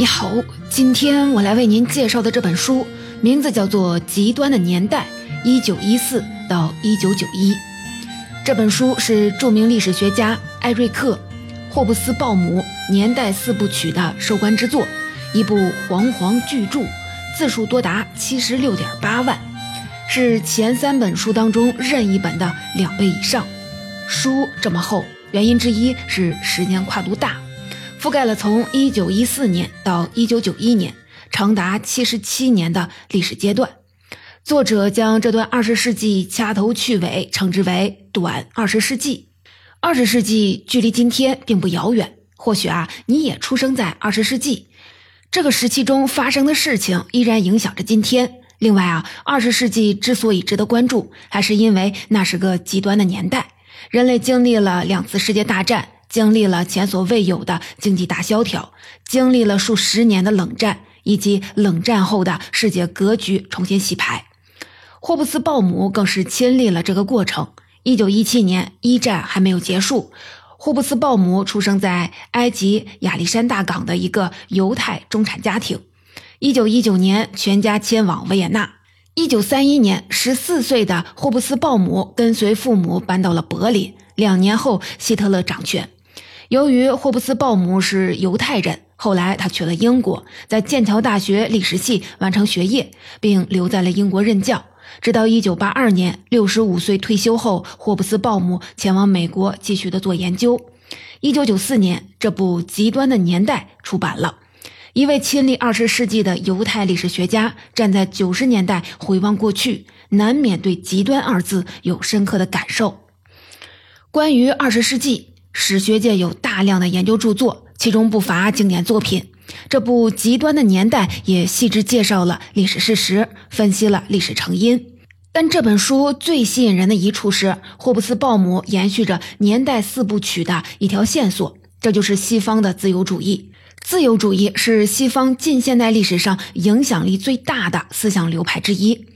你好，今天我来为您介绍的这本书名字叫做《极端的年代：一九一四到一九九一》。这本书是著名历史学家艾瑞克·霍布斯鲍姆年代四部曲的收官之作，一部煌煌巨著，字数多达七十六点八万，是前三本书当中任意本的两倍以上。书这么厚，原因之一是时间跨度大。覆盖了从一九一四年到一九九一年，长达七十七年的历史阶段。作者将这段二十世纪掐头去尾，称之为“短二十世纪”。二十世纪距离今天并不遥远，或许啊，你也出生在二十世纪。这个时期中发生的事情依然影响着今天。另外啊，二十世纪之所以值得关注，还是因为那是个极端的年代，人类经历了两次世界大战。经历了前所未有的经济大萧条，经历了数十年的冷战，以及冷战后的世界格局重新洗牌。霍布斯鲍姆更是亲历了这个过程。一九一七年，一战还没有结束，霍布斯鲍姆出生在埃及亚历山大港的一个犹太中产家庭。一九一九年，全家迁往维也纳。一九三一年，十四岁的霍布斯鲍姆跟随父母搬到了柏林。两年后，希特勒掌权。由于霍布斯鲍姆是犹太人，后来他去了英国，在剑桥大学历史系完成学业，并留在了英国任教。直到1982年，65岁退休后，霍布斯鲍姆前往美国继续的做研究。1994年，这部《极端的年代》出版了。一位亲历20世纪的犹太历史学家站在90年代回望过去，难免对“极端”二字有深刻的感受。关于20世纪。史学界有大量的研究著作，其中不乏经典作品。这部《极端的年代》也细致介绍了历史事实，分析了历史成因。但这本书最吸引人的一处是，霍布斯鲍姆延续着年代四部曲的一条线索，这就是西方的自由主义。自由主义是西方近现代历史上影响力最大的思想流派之一。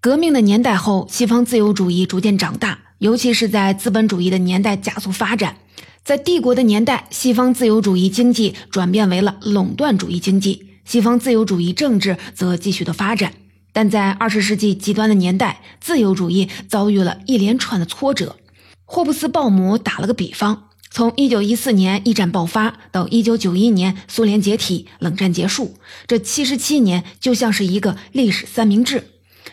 革命的年代后，西方自由主义逐渐长大，尤其是在资本主义的年代加速发展。在帝国的年代，西方自由主义经济转变为了垄断主义经济，西方自由主义政治则继续的发展。但在二十世纪极端的年代，自由主义遭遇了一连串的挫折。霍布斯鲍姆打了个比方：从一九一四年一战爆发到一九九一年苏联解体、冷战结束，这七十七年就像是一个历史三明治。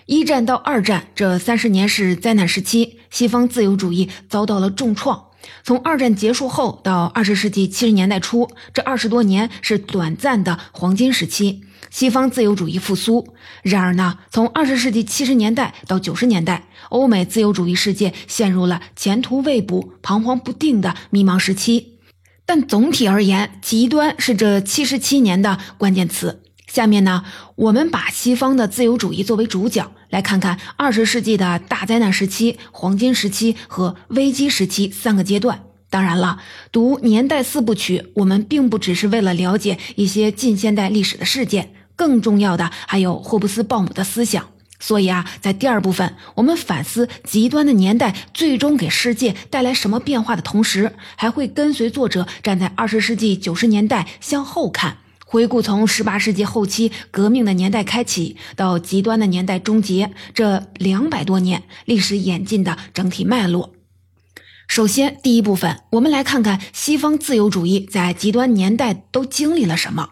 一战到二战这三十年是灾难时期，西方自由主义遭到了重创。从二战结束后到二十世纪七十年代初，这二十多年是短暂的黄金时期，西方自由主义复苏。然而呢，从二十世纪七十年代到九十年代，欧美自由主义世界陷入了前途未卜、彷徨不定的迷茫时期。但总体而言，极端是这七十七年的关键词。下面呢，我们把西方的自由主义作为主角，来看看二十世纪的大灾难时期、黄金时期和危机时期三个阶段。当然了，读年代四部曲，我们并不只是为了了解一些近现代历史的事件，更重要的还有霍布斯鲍姆的思想。所以啊，在第二部分，我们反思极端的年代最终给世界带来什么变化的同时，还会跟随作者站在二十世纪九十年代向后看。回顾从十八世纪后期革命的年代开启到极端的年代终结这两百多年历史演进的整体脉络。首先，第一部分，我们来看看西方自由主义在极端年代都经历了什么。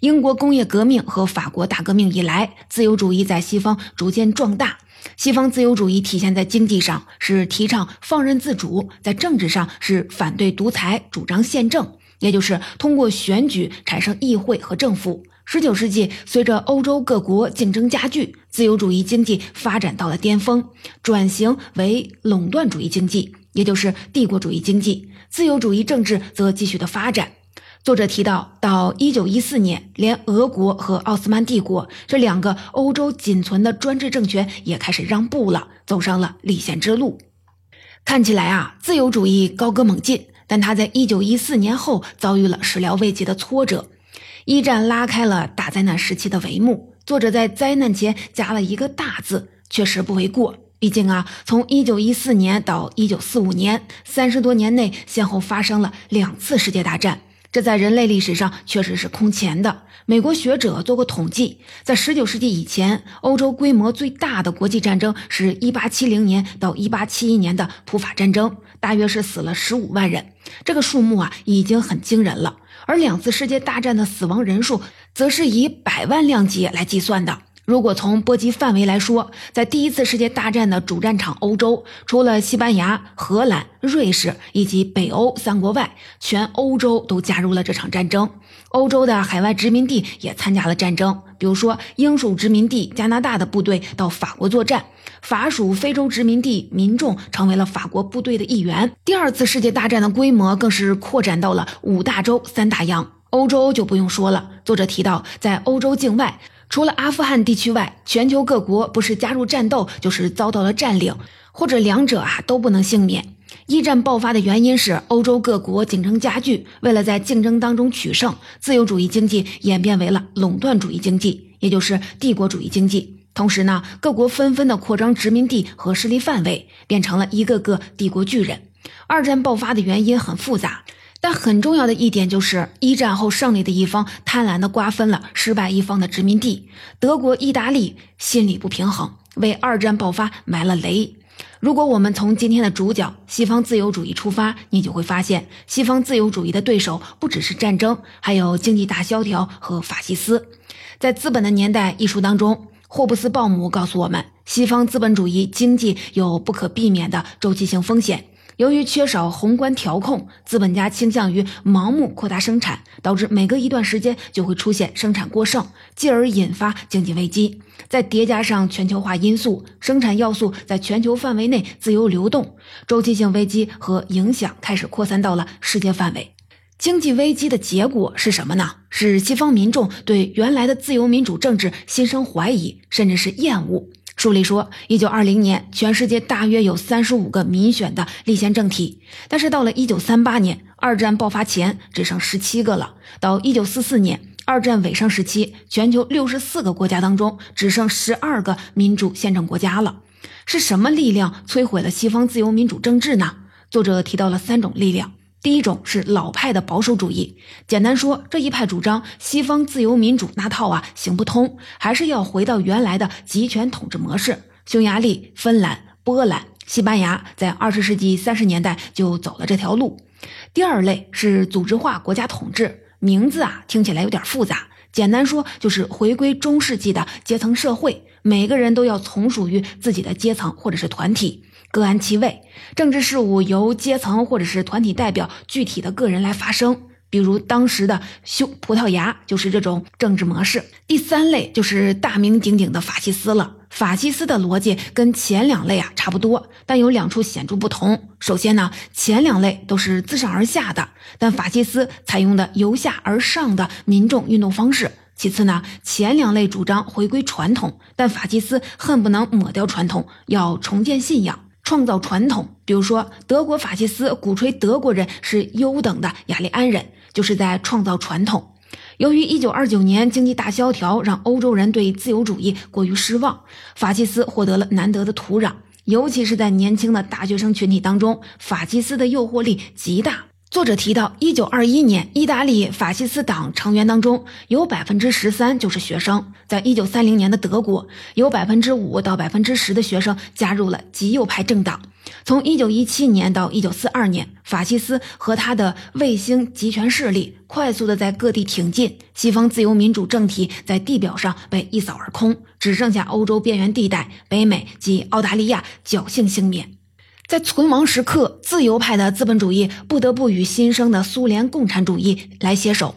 英国工业革命和法国大革命以来，自由主义在西方逐渐壮大。西方自由主义体现在经济上是提倡放任自主，在政治上是反对独裁，主张宪政。也就是通过选举产生议会和政府。十九世纪，随着欧洲各国竞争加剧，自由主义经济发展到了巅峰，转型为垄断主义经济，也就是帝国主义经济。自由主义政治则继续的发展。作者提到，到一九一四年，连俄国和奥斯曼帝国这两个欧洲仅存的专制政权也开始让步了，走上了立宪之路。看起来啊，自由主义高歌猛进。但他在一九一四年后遭遇了始料未及的挫折，一战拉开了大灾难时期的帷幕。作者在灾难前加了一个大字，确实不为过。毕竟啊，从一九一四年到一九四五年，三十多年内先后发生了两次世界大战，这在人类历史上确实是空前的。美国学者做过统计，在19世纪以前，欧洲规模最大的国际战争是1870年到1871年的普法战争，大约是死了15万人。这个数目啊，已经很惊人了。而两次世界大战的死亡人数，则是以百万量级来计算的。如果从波及范围来说，在第一次世界大战的主战场欧洲，除了西班牙、荷兰、瑞士以及北欧三国外，全欧洲都加入了这场战争。欧洲的海外殖民地也参加了战争，比如说英属殖民地加拿大的部队到法国作战，法属非洲殖民地民众成为了法国部队的一员。第二次世界大战的规模更是扩展到了五大洲、三大洋。欧洲就不用说了。作者提到，在欧洲境外。除了阿富汗地区外，全球各国不是加入战斗，就是遭到了占领，或者两者啊都不能幸免。一战爆发的原因是欧洲各国竞争加剧，为了在竞争当中取胜，自由主义经济演变为了垄断主义经济，也就是帝国主义经济。同时呢，各国纷纷的扩张殖民地和势力范围，变成了一个个帝国巨人。二战爆发的原因很复杂。但很重要的一点就是，一战后胜利的一方贪婪地瓜分了失败一方的殖民地。德国、意大利心理不平衡，为二战爆发埋了雷。如果我们从今天的主角西方自由主义出发，你就会发现，西方自由主义的对手不只是战争，还有经济大萧条和法西斯。在《资本的年代》一书当中，霍布斯鲍姆告诉我们，西方资本主义经济有不可避免的周期性风险。由于缺少宏观调控，资本家倾向于盲目扩大生产，导致每隔一段时间就会出现生产过剩，继而引发经济危机。再叠加上全球化因素，生产要素在全球范围内自由流动，周期性危机和影响开始扩散到了世界范围。经济危机的结果是什么呢？是西方民众对原来的自由民主政治心生怀疑，甚至是厌恶。书里说，一九二零年，全世界大约有三十五个民选的立宪政体，但是到了一九三八年，二战爆发前只剩十七个了。到一九四四年，二战尾声时期，全球六十四个国家当中只剩十二个民主宪政国家了。是什么力量摧毁了西方自由民主政治呢？作者提到了三种力量。第一种是老派的保守主义，简单说，这一派主张西方自由民主那套啊行不通，还是要回到原来的集权统治模式。匈牙利、芬兰、波兰、西班牙在二十世纪三十年代就走了这条路。第二类是组织化国家统治，名字啊听起来有点复杂，简单说就是回归中世纪的阶层社会，每个人都要从属于自己的阶层或者是团体。各安其位，政治事务由阶层或者是团体代表具体的个人来发声。比如当时的修葡萄牙就是这种政治模式。第三类就是大名鼎鼎的法西斯了。法西斯的逻辑跟前两类啊差不多，但有两处显著不同。首先呢，前两类都是自上而下的，但法西斯采用的由下而上的民众运动方式。其次呢，前两类主张回归传统，但法西斯恨不能抹掉传统，要重建信仰。创造传统，比如说德国法西斯鼓吹德国人是优等的雅利安人，就是在创造传统。由于1929年经济大萧条让欧洲人对自由主义过于失望，法西斯获得了难得的土壤，尤其是在年轻的大学生群体当中，法西斯的诱惑力极大。作者提到，一九二一年，意大利法西斯党成员当中有百分之十三就是学生；在一九三零年的德国，有百分之五到百分之十的学生加入了极右派政党。从一九一七年到一九四二年，法西斯和他的卫星集权势力快速的在各地挺进，西方自由民主政体在地表上被一扫而空，只剩下欧洲边缘地带、北美及澳大利亚侥幸幸免。在存亡时刻，自由派的资本主义不得不与新生的苏联共产主义来携手。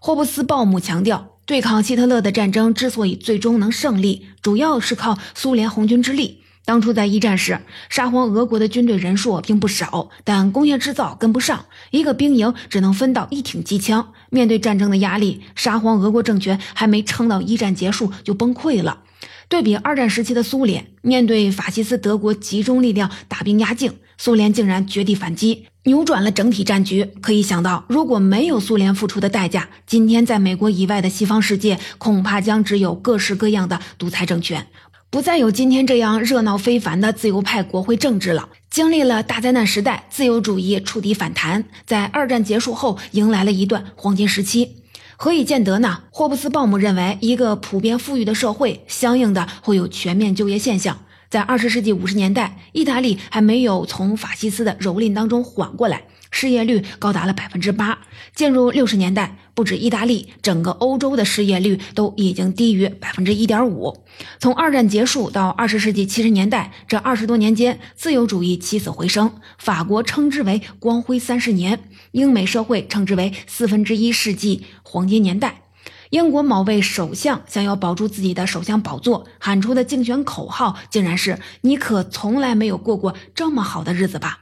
霍布斯鲍姆强调，对抗希特勒的战争之所以最终能胜利，主要是靠苏联红军之力。当初在一战时，沙皇俄国的军队人数并不少，但工业制造跟不上，一个兵营只能分到一挺机枪。面对战争的压力，沙皇俄国政权还没撑到一战结束就崩溃了。对比二战时期的苏联，面对法西斯德国集中力量打兵压境，苏联竟然绝地反击，扭转了整体战局。可以想到，如果没有苏联付出的代价，今天在美国以外的西方世界，恐怕将只有各式各样的独裁政权。不再有今天这样热闹非凡的自由派国会政治了。经历了大灾难时代，自由主义触底反弹，在二战结束后迎来了一段黄金时期。何以见得呢？霍布斯鲍姆认为，一个普遍富裕的社会，相应的会有全面就业现象。在二十世纪五十年代，意大利还没有从法西斯的蹂躏当中缓过来。失业率高达了百分之八。进入六十年代，不止意大利，整个欧洲的失业率都已经低于百分之一点五。从二战结束到二十世纪七十年代，这二十多年间，自由主义起死回生。法国称之为“光辉三十年”，英美社会称之为“四分之一世纪黄金年代”。英国某位首相想要保住自己的首相宝座，喊出的竞选口号竟然是“你可从来没有过过这么好的日子吧”。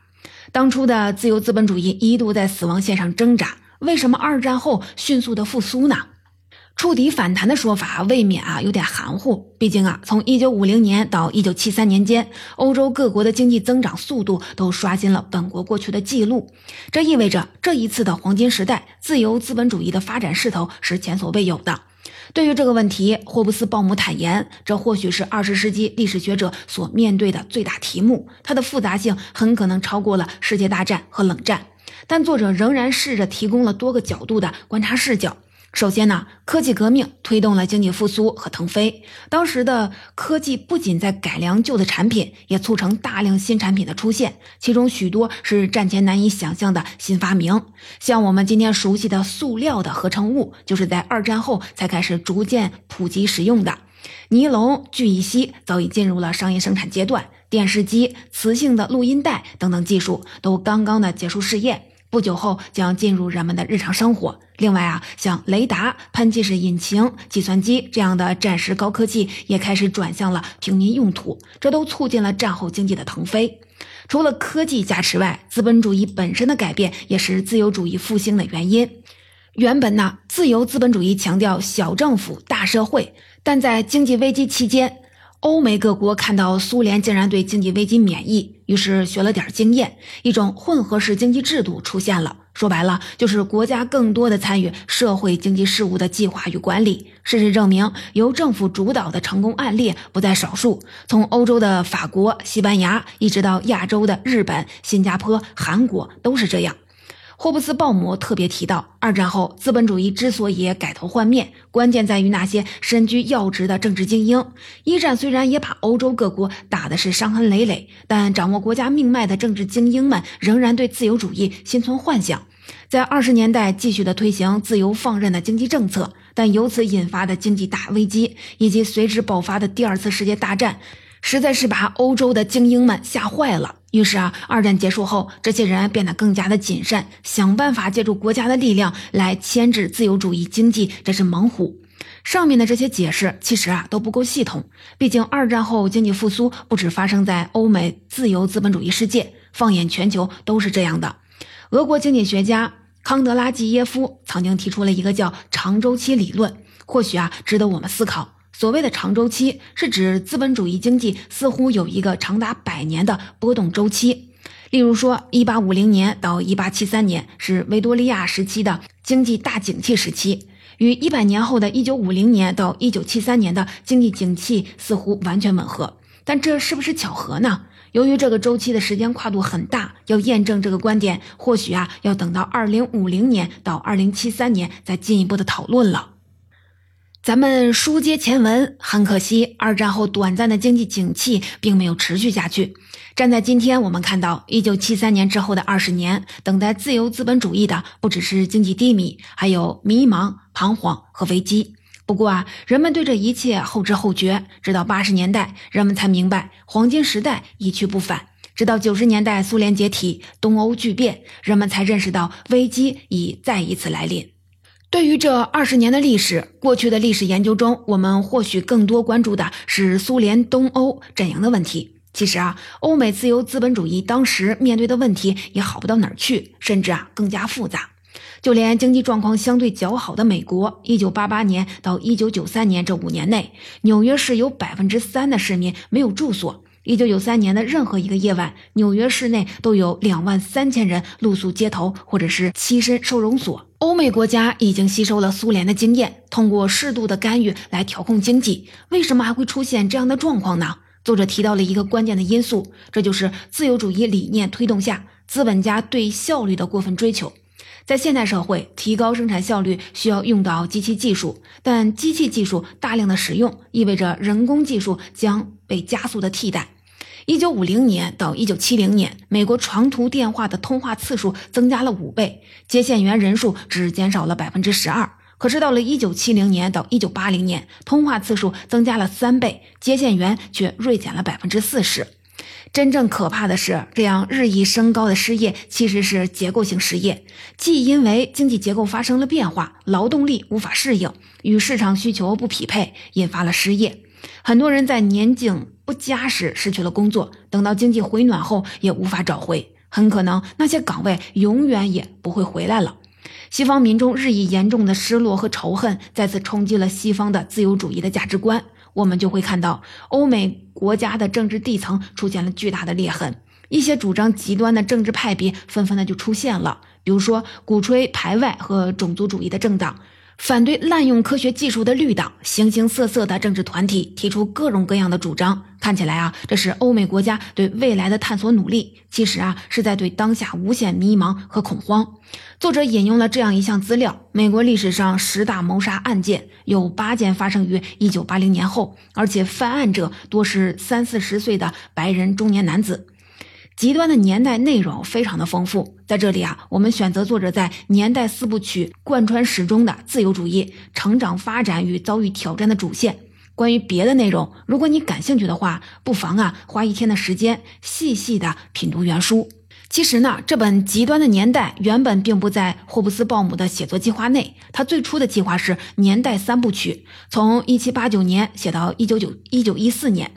当初的自由资本主义一度在死亡线上挣扎，为什么二战后迅速的复苏呢？触底反弹的说法未免啊有点含糊。毕竟啊，从一九五零年到一九七三年间，欧洲各国的经济增长速度都刷新了本国过去的记录。这意味着这一次的黄金时代，自由资本主义的发展势头是前所未有的。对于这个问题，霍布斯鲍姆坦言，这或许是二十世纪历史学者所面对的最大题目，它的复杂性很可能超过了世界大战和冷战。但作者仍然试着提供了多个角度的观察视角。首先呢，科技革命推动了经济复苏和腾飞。当时的科技不仅在改良旧的产品，也促成大量新产品的出现，其中许多是战前难以想象的新发明。像我们今天熟悉的塑料的合成物，就是在二战后才开始逐渐普及使用的。尼龙聚乙烯早已进入了商业生产阶段，电视机、磁性的录音带等等技术都刚刚的结束试验。不久后将进入人们的日常生活。另外啊，像雷达、喷气式引擎、计算机这样的战时高科技也开始转向了平民用途，这都促进了战后经济的腾飞。除了科技加持外，资本主义本身的改变也是自由主义复兴的原因。原本呢，自由资本主义强调小政府、大社会，但在经济危机期间。欧美各国看到苏联竟然对经济危机免疫，于是学了点经验，一种混合式经济制度出现了。说白了，就是国家更多的参与社会经济事务的计划与管理。事实证明，由政府主导的成功案例不在少数。从欧洲的法国、西班牙，一直到亚洲的日本、新加坡、韩国，都是这样。霍布斯鲍姆特别提到，二战后资本主义之所以改头换面，关键在于那些身居要职的政治精英。一战虽然也把欧洲各国打的是伤痕累累，但掌握国家命脉的政治精英们仍然对自由主义心存幻想，在二十年代继续的推行自由放任的经济政策。但由此引发的经济大危机以及随之爆发的第二次世界大战，实在是把欧洲的精英们吓坏了。于是啊，二战结束后，这些人变得更加的谨慎，想办法借助国家的力量来牵制自由主义经济这只猛虎。上面的这些解释其实啊都不够系统，毕竟二战后经济复苏不止发生在欧美自由资本主义世界，放眼全球都是这样的。俄国经济学家康德拉季耶夫曾经提出了一个叫长周期理论，或许啊值得我们思考。所谓的长周期，是指资本主义经济似乎有一个长达百年的波动周期。例如说，一八五零年到一八七三年是维多利亚时期的经济大景气时期，与一百年后的一九五零年到一九七三年的经济景气似乎完全吻合。但这是不是巧合呢？由于这个周期的时间跨度很大，要验证这个观点，或许啊要等到二零五零年到二零七三年再进一步的讨论了。咱们书接前文，很可惜，二战后短暂的经济景气并没有持续下去。站在今天，我们看到一九七三年之后的二十年，等待自由资本主义的不只是经济低迷，还有迷茫、彷徨和危机。不过啊，人们对这一切后知后觉，直到八十年代，人们才明白黄金时代一去不返；直到九十年代，苏联解体，东欧剧变，人们才认识到危机已再一次来临。对于这二十年的历史，过去的历史研究中，我们或许更多关注的是苏联东欧阵营的问题。其实啊，欧美自由资本主义当时面对的问题也好不到哪儿去，甚至啊更加复杂。就连经济状况相对较好的美国，一九八八年到一九九三年这五年内，纽约市有百分之三的市民没有住所。一九九三年的任何一个夜晚，纽约市内都有两万三千人露宿街头，或者是栖身收容所。欧美国家已经吸收了苏联的经验，通过适度的干预来调控经济。为什么还会出现这样的状况呢？作者提到了一个关键的因素，这就是自由主义理念推动下，资本家对效率的过分追求。在现代社会，提高生产效率需要用到机器技术，但机器技术大量的使用，意味着人工技术将被加速的替代。一九五零年到一九七零年，美国长途电话的通话次数增加了五倍，接线员人数只减少了百分之十二。可是到了一九七零年到一九八零年，通话次数增加了三倍，接线员却锐减了百分之四十。真正可怕的是，这样日益升高的失业其实是结构性失业，既因为经济结构发生了变化，劳动力无法适应，与市场需求不匹配，引发了失业。很多人在年景不佳时失去了工作，等到经济回暖后也无法找回，很可能那些岗位永远也不会回来了。西方民众日益严重的失落和仇恨再次冲击了西方的自由主义的价值观，我们就会看到欧美国家的政治地层出现了巨大的裂痕，一些主张极端的政治派别纷纷的就出现了，比如说鼓吹排外和种族主义的政党。反对滥用科学技术的绿党，形形色色的政治团体提出各种各样的主张。看起来啊，这是欧美国家对未来的探索努力，其实啊，是在对当下无限迷茫和恐慌。作者引用了这样一项资料：美国历史上十大谋杀案件有八件发生于一九八零年后，而且犯案者多是三四十岁的白人中年男子。极端的年代内容非常的丰富，在这里啊，我们选择作者在年代四部曲贯穿始终的自由主义成长发展与遭遇挑战的主线。关于别的内容，如果你感兴趣的话，不妨啊花一天的时间细细的品读原书。其实呢，这本《极端的年代》原本并不在霍布斯鲍姆的写作计划内，他最初的计划是年代三部曲，从一七八九年写到一九九一九一四年。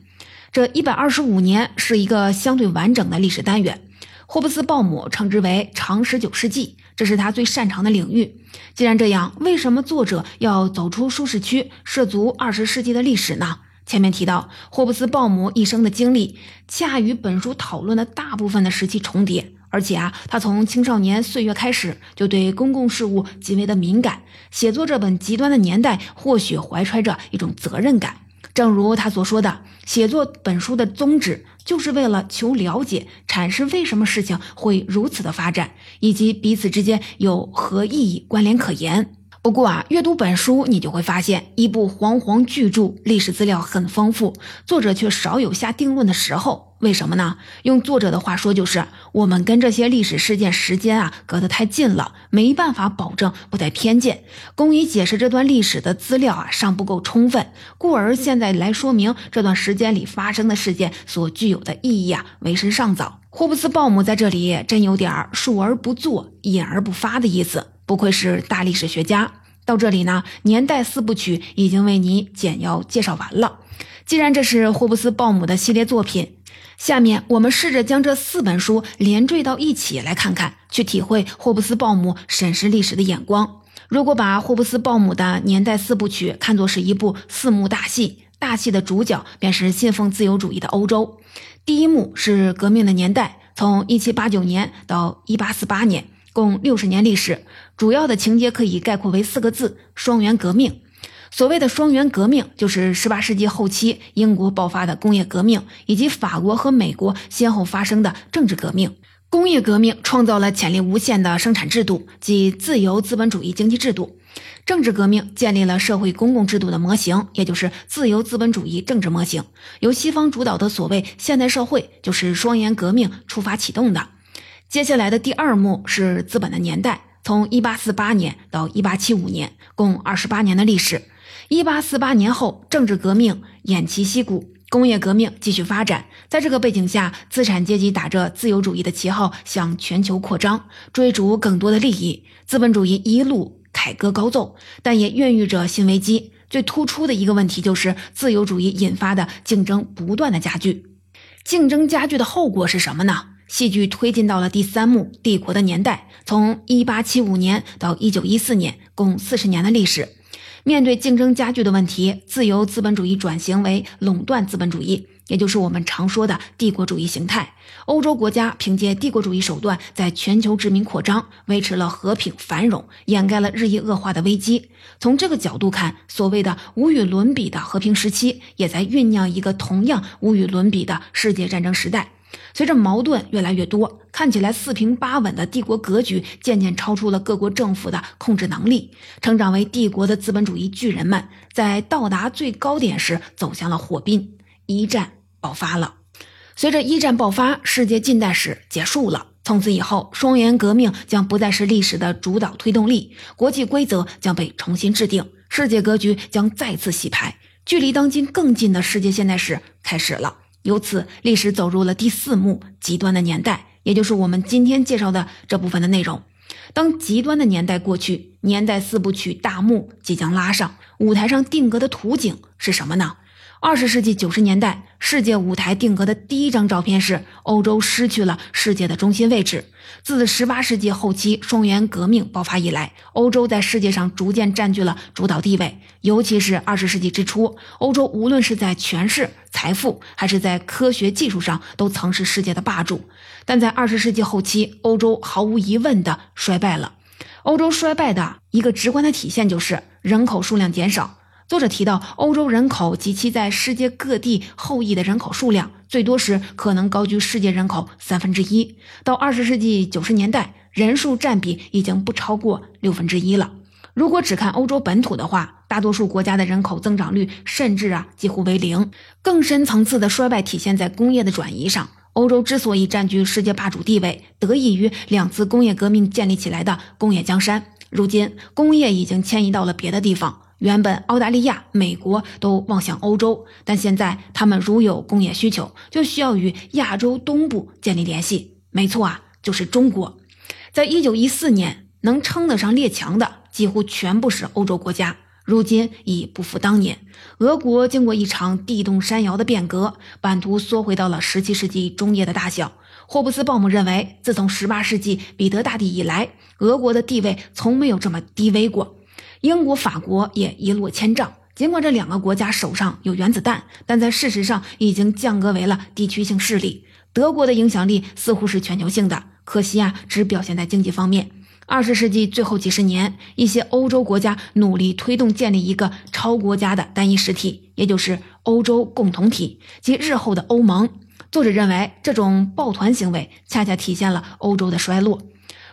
这一百二十五年是一个相对完整的历史单元，霍布斯鲍姆称之为长十九世纪，这是他最擅长的领域。既然这样，为什么作者要走出舒适区，涉足二十世纪的历史呢？前面提到，霍布斯鲍姆一生的经历恰与本书讨论的大部分的时期重叠，而且啊，他从青少年岁月开始就对公共事务极为的敏感，写作这本极端的年代，或许怀揣着一种责任感。正如他所说的，写作本书的宗旨就是为了求了解、阐释为什么事情会如此的发展，以及彼此之间有何意义关联可言。不过啊，阅读本书，你就会发现，一部煌煌巨著，历史资料很丰富，作者却少有下定论的时候。为什么呢？用作者的话说，就是我们跟这些历史事件时间啊隔得太近了，没办法保证不带偏见，公以解释这段历史的资料啊尚不够充分，故而现在来说明这段时间里发生的事件所具有的意义啊，为时尚早。霍布斯鲍姆在这里真有点述而不作，隐而不发的意思。不愧是大历史学家。到这里呢，年代四部曲已经为你简要介绍完了。既然这是霍布斯鲍姆的系列作品，下面我们试着将这四本书连缀到一起来看看，去体会霍布斯鲍姆审视历史的眼光。如果把霍布斯鲍姆的年代四部曲看作是一部四幕大戏，大戏的主角便是信奉自由主义的欧洲。第一幕是革命的年代，从一七八九年到一八四八年。共六十年历史，主要的情节可以概括为四个字：双元革命。所谓的双元革命，就是十八世纪后期英国爆发的工业革命，以及法国和美国先后发生的政治革命。工业革命创造了潜力无限的生产制度，即自由资本主义经济制度；政治革命建立了社会公共制度的模型，也就是自由资本主义政治模型。由西方主导的所谓现代社会，就是双元革命出发启动的。接下来的第二幕是资本的年代，从一八四八年到一八七五年，共二十八年的历史。一八四八年后，政治革命偃旗息鼓，工业革命继续发展。在这个背景下，资产阶级打着自由主义的旗号向全球扩张，追逐更多的利益。资本主义一路凯歌高奏，但也孕育着新危机。最突出的一个问题就是自由主义引发的竞争不断的加剧。竞争加剧的后果是什么呢？戏剧推进到了第三幕《帝国的年代》，从一八七五年到一九一四年，共四十年的历史。面对竞争加剧的问题，自由资本主义转型为垄断资本主义，也就是我们常说的帝国主义形态。欧洲国家凭借帝国主义手段在全球殖民扩张，维持了和平繁荣，掩盖了日益恶化的危机。从这个角度看，所谓的无与伦比的和平时期，也在酝酿一个同样无与伦比的世界战争时代。随着矛盾越来越多，看起来四平八稳的帝国格局渐渐超出了各国政府的控制能力。成长为帝国的资本主义巨人们，在到达最高点时走向了火并，一战爆发了。随着一战爆发，世界近代史结束了。从此以后，双元革命将不再是历史的主导推动力，国际规则将被重新制定，世界格局将再次洗牌，距离当今更近的世界现代史开始了。由此，历史走入了第四幕极端的年代，也就是我们今天介绍的这部分的内容。当极端的年代过去，年代四部曲大幕即将拉上，舞台上定格的图景是什么呢？二十世纪九十年代，世界舞台定格的第一张照片是欧洲失去了世界的中心位置。自十八世纪后期双元革命爆发以来，欧洲在世界上逐渐占据了主导地位。尤其是二十世纪之初，欧洲无论是在权势、财富，还是在科学技术上，都曾是世界的霸主。但在二十世纪后期，欧洲毫无疑问的衰败了。欧洲衰败的一个直观的体现就是人口数量减少。作者提到，欧洲人口及其在世界各地后裔的人口数量，最多时可能高居世界人口三分之一。到二十世纪九十年代，人数占比已经不超过六分之一了。如果只看欧洲本土的话，大多数国家的人口增长率甚至啊几乎为零。更深层次的衰败体现在工业的转移上。欧洲之所以占据世界霸主地位，得益于两次工业革命建立起来的工业江山。如今，工业已经迁移到了别的地方。原本澳大利亚、美国都望向欧洲，但现在他们如有工业需求，就需要与亚洲东部建立联系。没错啊，就是中国。在一九一四年，能称得上列强的几乎全部是欧洲国家，如今已不复当年。俄国经过一场地动山摇的变革，版图缩回到了十七世纪中叶的大小。霍布斯鲍姆认为，自从十八世纪彼得大帝以来，俄国的地位从没有这么低微过。英国、法国也一落千丈。尽管这两个国家手上有原子弹，但在事实上已经降格为了地区性势力。德国的影响力似乎是全球性的，可惜啊，只表现在经济方面。二十世纪最后几十年，一些欧洲国家努力推动建立一个超国家的单一实体，也就是欧洲共同体及日后的欧盟。作者认为，这种抱团行为恰恰体现了欧洲的衰落。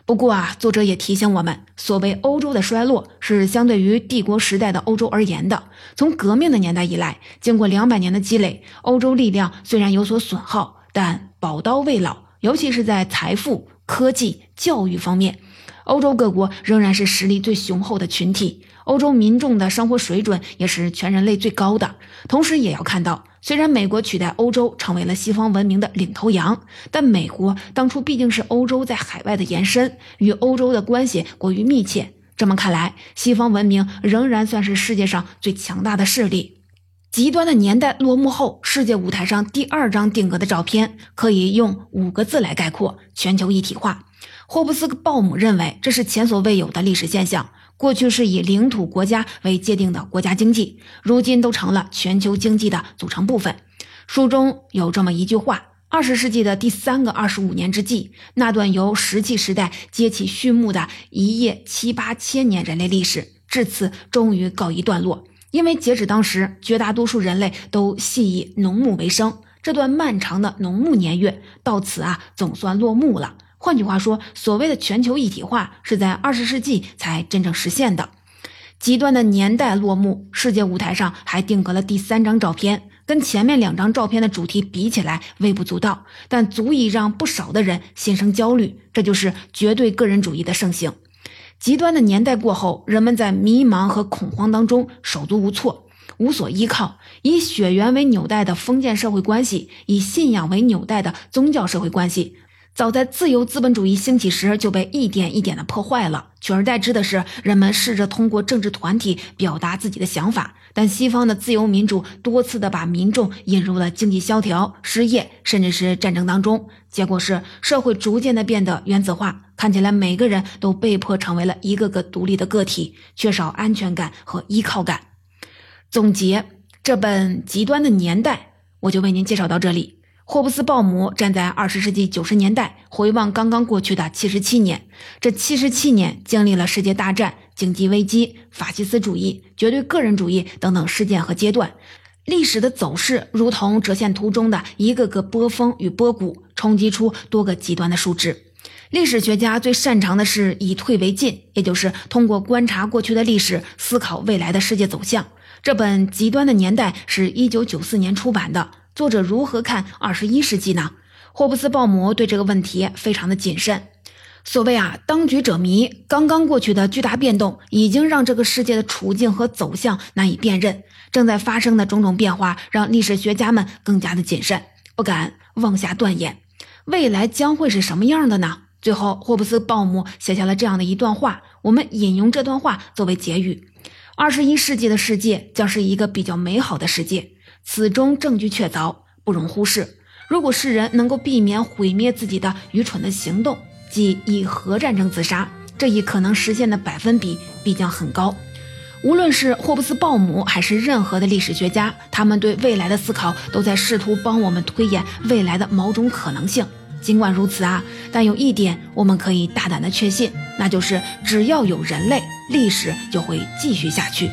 不过啊，作者也提醒我们，所谓欧洲的衰落是相对于帝国时代的欧洲而言的。从革命的年代以来，经过两百年的积累，欧洲力量虽然有所损耗，但宝刀未老，尤其是在财富、科技、教育方面，欧洲各国仍然是实力最雄厚的群体。欧洲民众的生活水准也是全人类最高的。同时，也要看到。虽然美国取代欧洲成为了西方文明的领头羊，但美国当初毕竟是欧洲在海外的延伸，与欧洲的关系过于密切。这么看来，西方文明仍然算是世界上最强大的势力。极端的年代落幕后，世界舞台上第二张定格的照片可以用五个字来概括：全球一体化。霍布斯鲍姆认为，这是前所未有的历史现象。过去是以领土国家为界定的国家经济，如今都成了全球经济的组成部分。书中有这么一句话：二十世纪的第三个二十五年之际，那段由石器时代揭起序幕的一夜七八千年人类历史，至此终于告一段落。因为截止当时，绝大多数人类都系以农牧为生，这段漫长的农牧年月到此啊，总算落幕了。换句话说，所谓的全球一体化是在二十世纪才真正实现的。极端的年代落幕，世界舞台上还定格了第三张照片，跟前面两张照片的主题比起来微不足道，但足以让不少的人心生焦虑。这就是绝对个人主义的盛行。极端的年代过后，人们在迷茫和恐慌当中手足无措，无所依靠。以血缘为纽带的封建社会关系，以信仰为纽带的宗教社会关系。早在自由资本主义兴起时就被一点一点的破坏了，取而代之的是人们试着通过政治团体表达自己的想法。但西方的自由民主多次的把民众引入了经济萧条、失业，甚至是战争当中，结果是社会逐渐的变得原子化，看起来每个人都被迫成为了一个个独立的个体，缺少安全感和依靠感。总结这本《极端的年代》，我就为您介绍到这里。霍布斯鲍姆站在二十世纪九十年代，回望刚刚过去的七十七年。这七十七年经历了世界大战、经济危机、法西斯主义、绝对个人主义等等事件和阶段。历史的走势如同折线图中的一个个波峰与波谷，冲击出多个极端的数值。历史学家最擅长的是以退为进，也就是通过观察过去的历史，思考未来的世界走向。这本《极端的年代》是一九九四年出版的。作者如何看二十一世纪呢？霍布斯鲍姆对这个问题非常的谨慎。所谓啊，当局者迷，刚刚过去的巨大变动已经让这个世界的处境和走向难以辨认。正在发生的种种变化，让历史学家们更加的谨慎，不敢妄下断言。未来将会是什么样的呢？最后，霍布斯鲍姆写下了这样的一段话，我们引用这段话作为结语：二十一世纪的世界将是一个比较美好的世界。此中证据确凿，不容忽视。如果世人能够避免毁灭自己的愚蠢的行动，即以核战争自杀，这一可能实现的百分比必将很高。无论是霍布斯鲍姆还是任何的历史学家，他们对未来的思考都在试图帮我们推演未来的某种可能性。尽管如此啊，但有一点我们可以大胆的确信，那就是只要有人类，历史就会继续下去。